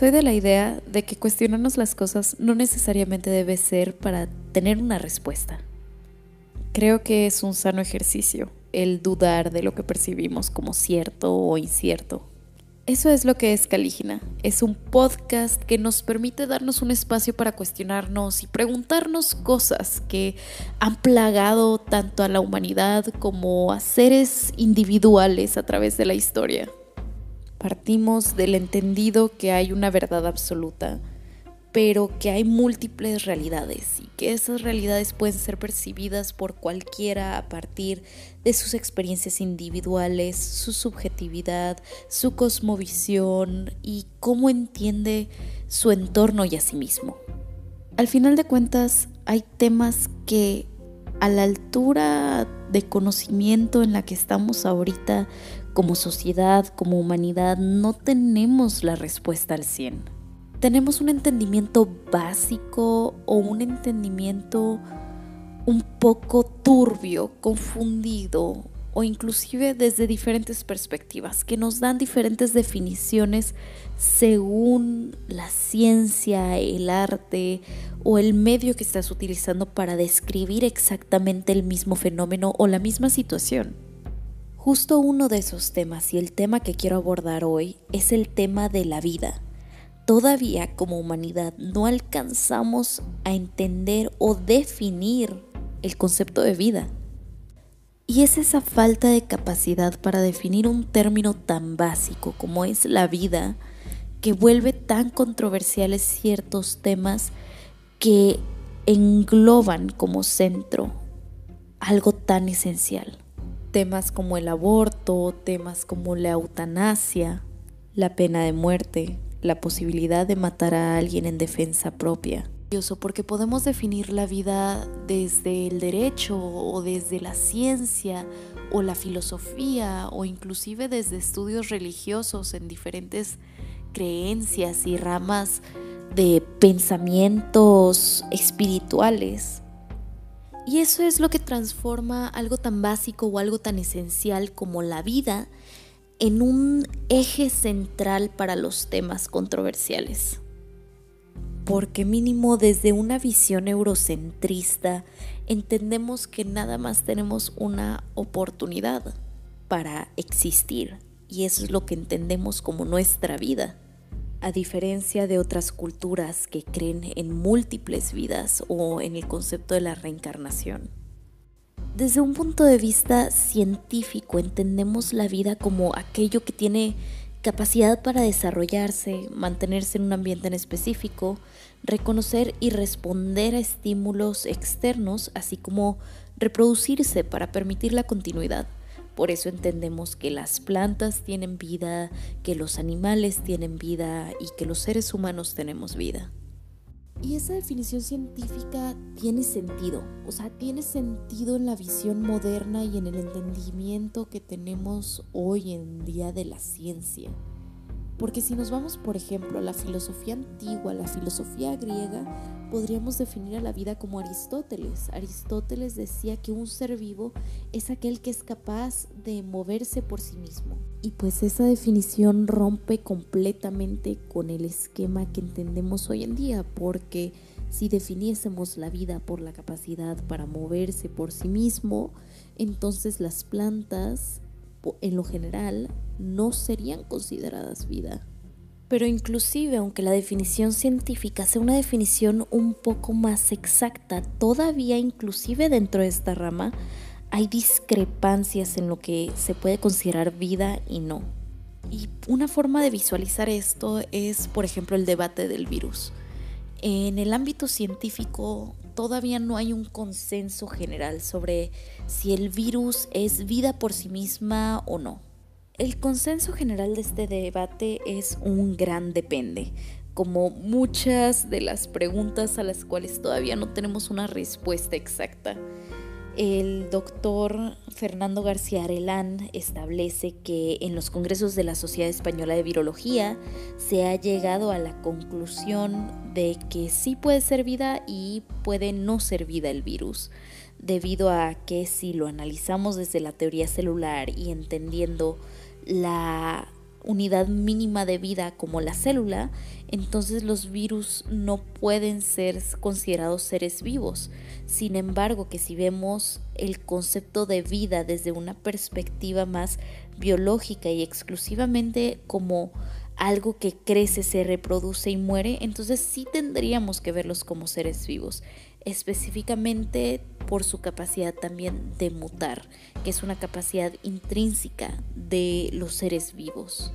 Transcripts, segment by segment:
Soy de la idea de que cuestionarnos las cosas no necesariamente debe ser para tener una respuesta. Creo que es un sano ejercicio el dudar de lo que percibimos como cierto o incierto. Eso es lo que es Calígena. Es un podcast que nos permite darnos un espacio para cuestionarnos y preguntarnos cosas que han plagado tanto a la humanidad como a seres individuales a través de la historia. Partimos del entendido que hay una verdad absoluta, pero que hay múltiples realidades y que esas realidades pueden ser percibidas por cualquiera a partir de sus experiencias individuales, su subjetividad, su cosmovisión y cómo entiende su entorno y a sí mismo. Al final de cuentas, hay temas que a la altura de conocimiento en la que estamos ahorita como sociedad, como humanidad, no tenemos la respuesta al 100. Tenemos un entendimiento básico o un entendimiento un poco turbio, confundido o inclusive desde diferentes perspectivas que nos dan diferentes definiciones según la ciencia, el arte o el medio que estás utilizando para describir exactamente el mismo fenómeno o la misma situación. Justo uno de esos temas y el tema que quiero abordar hoy es el tema de la vida. Todavía como humanidad no alcanzamos a entender o definir el concepto de vida. Y es esa falta de capacidad para definir un término tan básico como es la vida que vuelve tan controversiales ciertos temas que engloban como centro algo tan esencial temas como el aborto, temas como la eutanasia, la pena de muerte, la posibilidad de matar a alguien en defensa propia. Porque podemos definir la vida desde el derecho o desde la ciencia o la filosofía o inclusive desde estudios religiosos en diferentes creencias y ramas de pensamientos espirituales. Y eso es lo que transforma algo tan básico o algo tan esencial como la vida en un eje central para los temas controversiales. Porque mínimo desde una visión eurocentrista entendemos que nada más tenemos una oportunidad para existir y eso es lo que entendemos como nuestra vida a diferencia de otras culturas que creen en múltiples vidas o en el concepto de la reencarnación. Desde un punto de vista científico entendemos la vida como aquello que tiene capacidad para desarrollarse, mantenerse en un ambiente en específico, reconocer y responder a estímulos externos, así como reproducirse para permitir la continuidad. Por eso entendemos que las plantas tienen vida, que los animales tienen vida y que los seres humanos tenemos vida. Y esa definición científica tiene sentido, o sea, tiene sentido en la visión moderna y en el entendimiento que tenemos hoy en día de la ciencia. Porque si nos vamos, por ejemplo, a la filosofía antigua, la filosofía griega, podríamos definir a la vida como Aristóteles. Aristóteles decía que un ser vivo es aquel que es capaz de moverse por sí mismo. Y pues esa definición rompe completamente con el esquema que entendemos hoy en día, porque si definiésemos la vida por la capacidad para moverse por sí mismo, entonces las plantas en lo general no serían consideradas vida. Pero inclusive aunque la definición científica sea una definición un poco más exacta, todavía inclusive dentro de esta rama hay discrepancias en lo que se puede considerar vida y no. Y una forma de visualizar esto es, por ejemplo, el debate del virus. En el ámbito científico todavía no hay un consenso general sobre si el virus es vida por sí misma o no. El consenso general de este debate es un gran depende, como muchas de las preguntas a las cuales todavía no tenemos una respuesta exacta. El doctor Fernando García Arelán establece que en los congresos de la Sociedad Española de Virología se ha llegado a la conclusión de que sí puede ser vida y puede no ser vida el virus, debido a que si lo analizamos desde la teoría celular y entendiendo la unidad mínima de vida como la célula, entonces los virus no pueden ser considerados seres vivos. Sin embargo, que si vemos el concepto de vida desde una perspectiva más biológica y exclusivamente como algo que crece, se reproduce y muere, entonces sí tendríamos que verlos como seres vivos, específicamente por su capacidad también de mutar, que es una capacidad intrínseca de los seres vivos.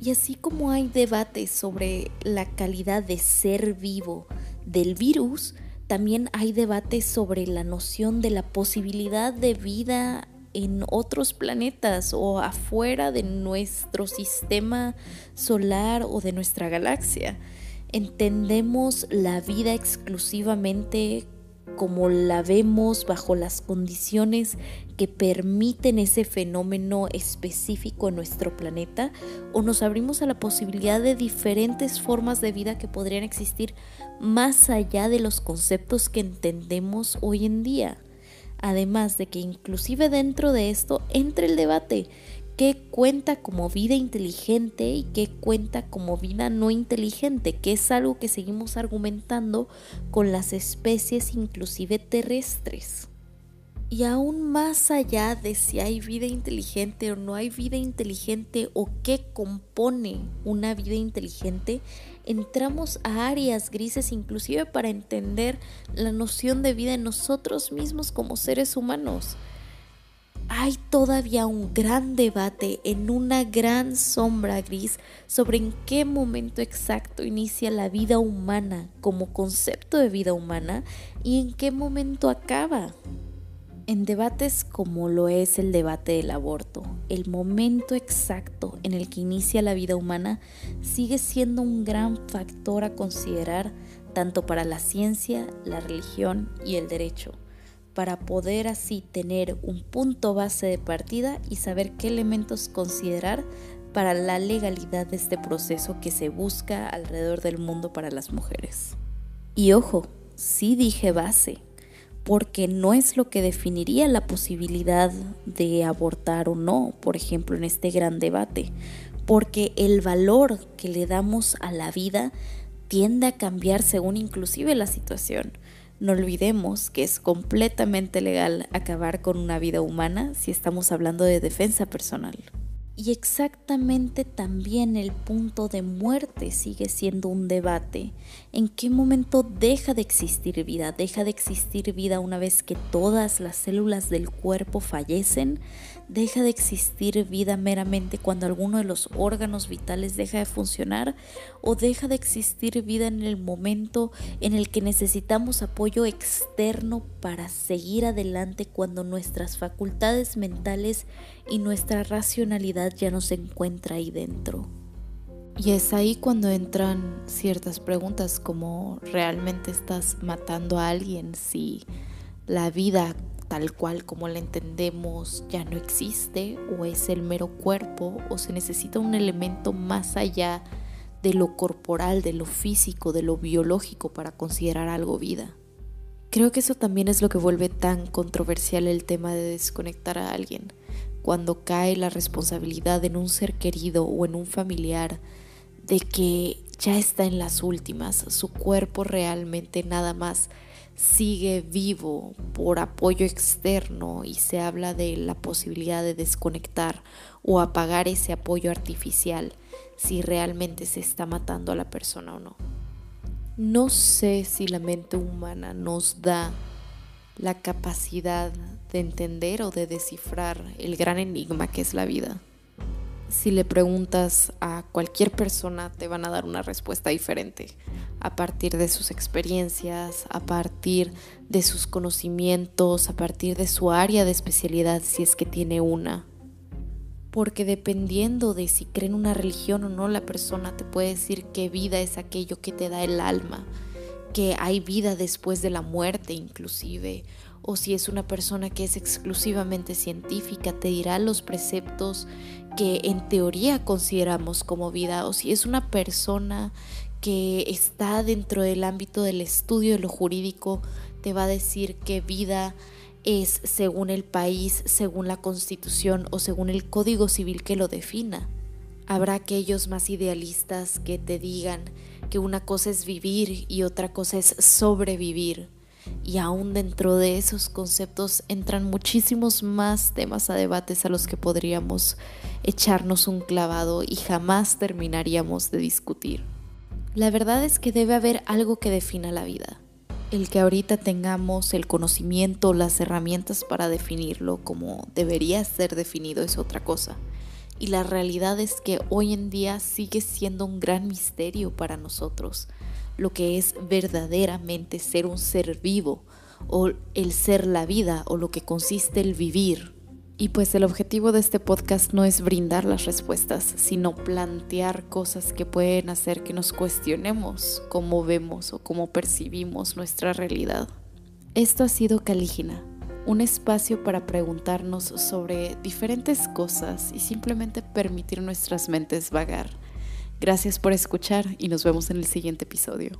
Y así como hay debates sobre la calidad de ser vivo del virus, también hay debates sobre la noción de la posibilidad de vida en otros planetas o afuera de nuestro sistema solar o de nuestra galaxia. Entendemos la vida exclusivamente como la vemos bajo las condiciones que permiten ese fenómeno específico en nuestro planeta o nos abrimos a la posibilidad de diferentes formas de vida que podrían existir más allá de los conceptos que entendemos hoy en día. Además de que inclusive dentro de esto entra el debate, qué cuenta como vida inteligente y qué cuenta como vida no inteligente, que es algo que seguimos argumentando con las especies inclusive terrestres. Y aún más allá de si hay vida inteligente o no hay vida inteligente o qué compone una vida inteligente, entramos a áreas grises inclusive para entender la noción de vida en nosotros mismos como seres humanos. Hay todavía un gran debate en una gran sombra gris sobre en qué momento exacto inicia la vida humana como concepto de vida humana y en qué momento acaba. En debates como lo es el debate del aborto, el momento exacto en el que inicia la vida humana sigue siendo un gran factor a considerar tanto para la ciencia, la religión y el derecho, para poder así tener un punto base de partida y saber qué elementos considerar para la legalidad de este proceso que se busca alrededor del mundo para las mujeres. Y ojo, sí dije base, porque no es lo que definiría la posibilidad de abortar o no, por ejemplo, en este gran debate, porque el valor que le damos a la vida tiende a cambiar según inclusive la situación. No olvidemos que es completamente legal acabar con una vida humana si estamos hablando de defensa personal. Y exactamente también el punto de muerte sigue siendo un debate. ¿En qué momento deja de existir vida? ¿Deja de existir vida una vez que todas las células del cuerpo fallecen? Deja de existir vida meramente cuando alguno de los órganos vitales deja de funcionar o deja de existir vida en el momento en el que necesitamos apoyo externo para seguir adelante cuando nuestras facultades mentales y nuestra racionalidad ya no se encuentra ahí dentro. Y es ahí cuando entran ciertas preguntas como ¿realmente estás matando a alguien si la vida tal cual como la entendemos ya no existe o es el mero cuerpo o se necesita un elemento más allá de lo corporal, de lo físico, de lo biológico para considerar algo vida. Creo que eso también es lo que vuelve tan controversial el tema de desconectar a alguien, cuando cae la responsabilidad en un ser querido o en un familiar de que ya está en las últimas, su cuerpo realmente nada más sigue vivo por apoyo externo y se habla de la posibilidad de desconectar o apagar ese apoyo artificial si realmente se está matando a la persona o no. No sé si la mente humana nos da la capacidad de entender o de descifrar el gran enigma que es la vida si le preguntas a cualquier persona te van a dar una respuesta diferente a partir de sus experiencias, a partir de sus conocimientos, a partir de su área de especialidad si es que tiene una. Porque dependiendo de si cree en una religión o no, la persona te puede decir que vida es aquello que te da el alma, que hay vida después de la muerte inclusive, o si es una persona que es exclusivamente científica, te dirá los preceptos que en teoría consideramos como vida, o si es una persona que está dentro del ámbito del estudio de lo jurídico, te va a decir que vida es según el país, según la constitución o según el código civil que lo defina. Habrá aquellos más idealistas que te digan que una cosa es vivir y otra cosa es sobrevivir. Y aún dentro de esos conceptos entran muchísimos más temas a debates a los que podríamos echarnos un clavado y jamás terminaríamos de discutir. La verdad es que debe haber algo que defina la vida. El que ahorita tengamos el conocimiento, las herramientas para definirlo como debería ser definido es otra cosa. Y la realidad es que hoy en día sigue siendo un gran misterio para nosotros lo que es verdaderamente ser un ser vivo o el ser la vida o lo que consiste el vivir. Y pues el objetivo de este podcast no es brindar las respuestas, sino plantear cosas que pueden hacer que nos cuestionemos cómo vemos o cómo percibimos nuestra realidad. Esto ha sido Calígena, un espacio para preguntarnos sobre diferentes cosas y simplemente permitir nuestras mentes vagar Gracias por escuchar y nos vemos en el siguiente episodio.